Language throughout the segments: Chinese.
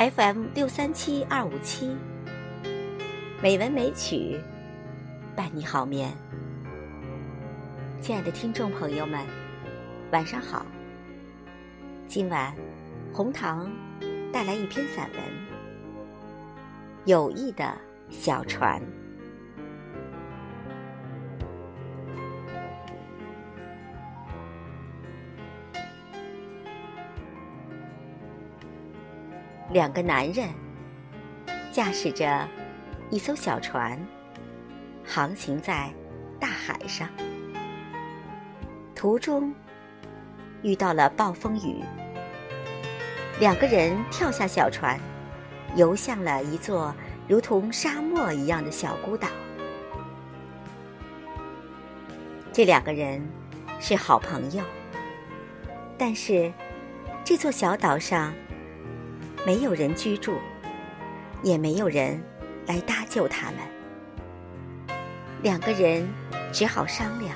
FM 六三七二五七，美文美曲伴你好眠。亲爱的听众朋友们，晚上好。今晚红糖带来一篇散文《友谊的小船》。两个男人驾驶着一艘小船，航行在大海上。途中遇到了暴风雨，两个人跳下小船，游向了一座如同沙漠一样的小孤岛。这两个人是好朋友，但是这座小岛上。没有人居住，也没有人来搭救他们。两个人只好商量，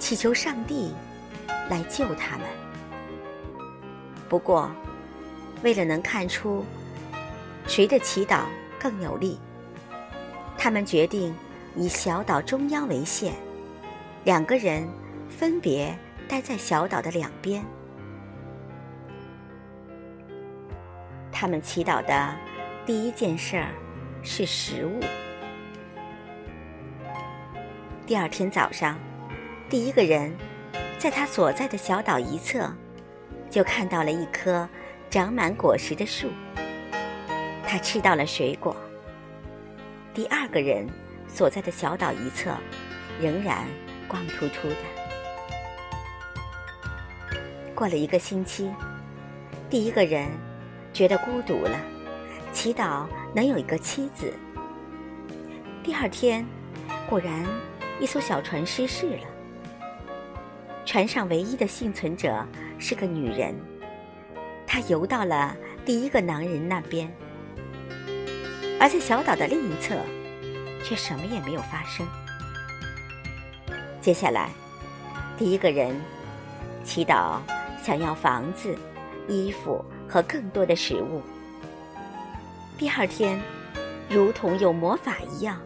祈求上帝来救他们。不过，为了能看出谁的祈祷更有利，他们决定以小岛中央为线，两个人分别待在小岛的两边。他们祈祷的第一件事儿是食物。第二天早上，第一个人在他所在的小岛一侧就看到了一棵长满果实的树，他吃到了水果。第二个人所在的小岛一侧仍然光秃秃的。过了一个星期，第一个人。觉得孤独了，祈祷能有一个妻子。第二天，果然一艘小船失事了。船上唯一的幸存者是个女人，她游到了第一个男人那边，而在小岛的另一侧，却什么也没有发生。接下来，第一个人祈祷想要房子、衣服。和更多的食物。第二天，如同有魔法一样，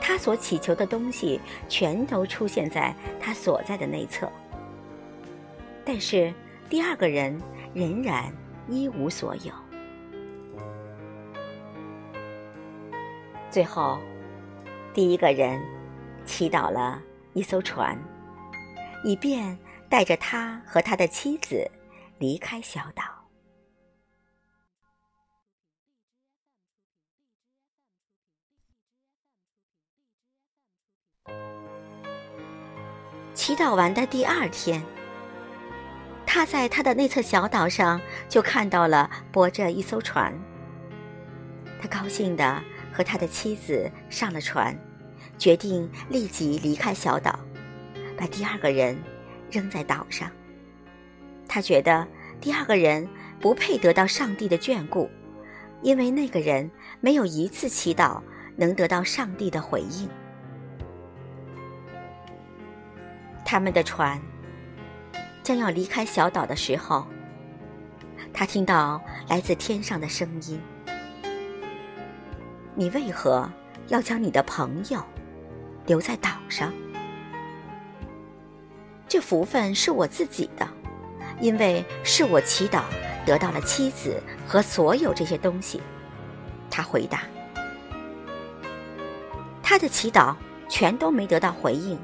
他所祈求的东西全都出现在他所在的内侧。但是，第二个人仍然一无所有。最后，第一个人祈祷了一艘船，以便带着他和他的妻子离开小岛。祈祷完的第二天，他在他的内侧小岛上就看到了泊着一艘船。他高兴地和他的妻子上了船，决定立即离开小岛，把第二个人扔在岛上。他觉得第二个人不配得到上帝的眷顾，因为那个人没有一次祈祷能得到上帝的回应。他们的船将要离开小岛的时候，他听到来自天上的声音：“你为何要将你的朋友留在岛上？这福分是我自己的，因为是我祈祷得到了妻子和所有这些东西。”他回答：“他的祈祷全都没得到回应，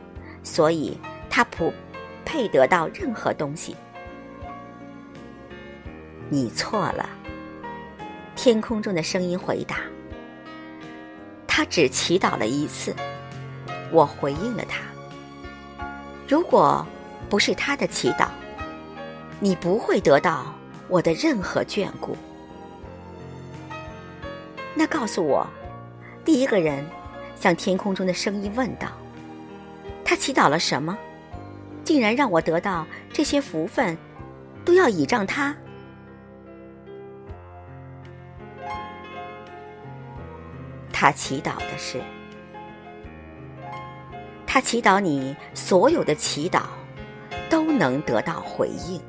所以。”他不配得到任何东西。你错了。天空中的声音回答：“他只祈祷了一次，我回应了他。如果不是他的祈祷，你不会得到我的任何眷顾。那告诉我，第一个人向天空中的声音问道：他祈祷了什么？”竟然让我得到这些福分，都要倚仗他。他祈祷的是，他祈祷你所有的祈祷都能得到回应。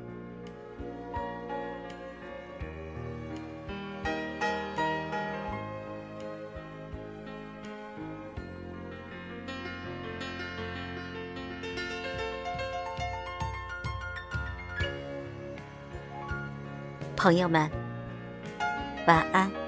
朋友们，晚安。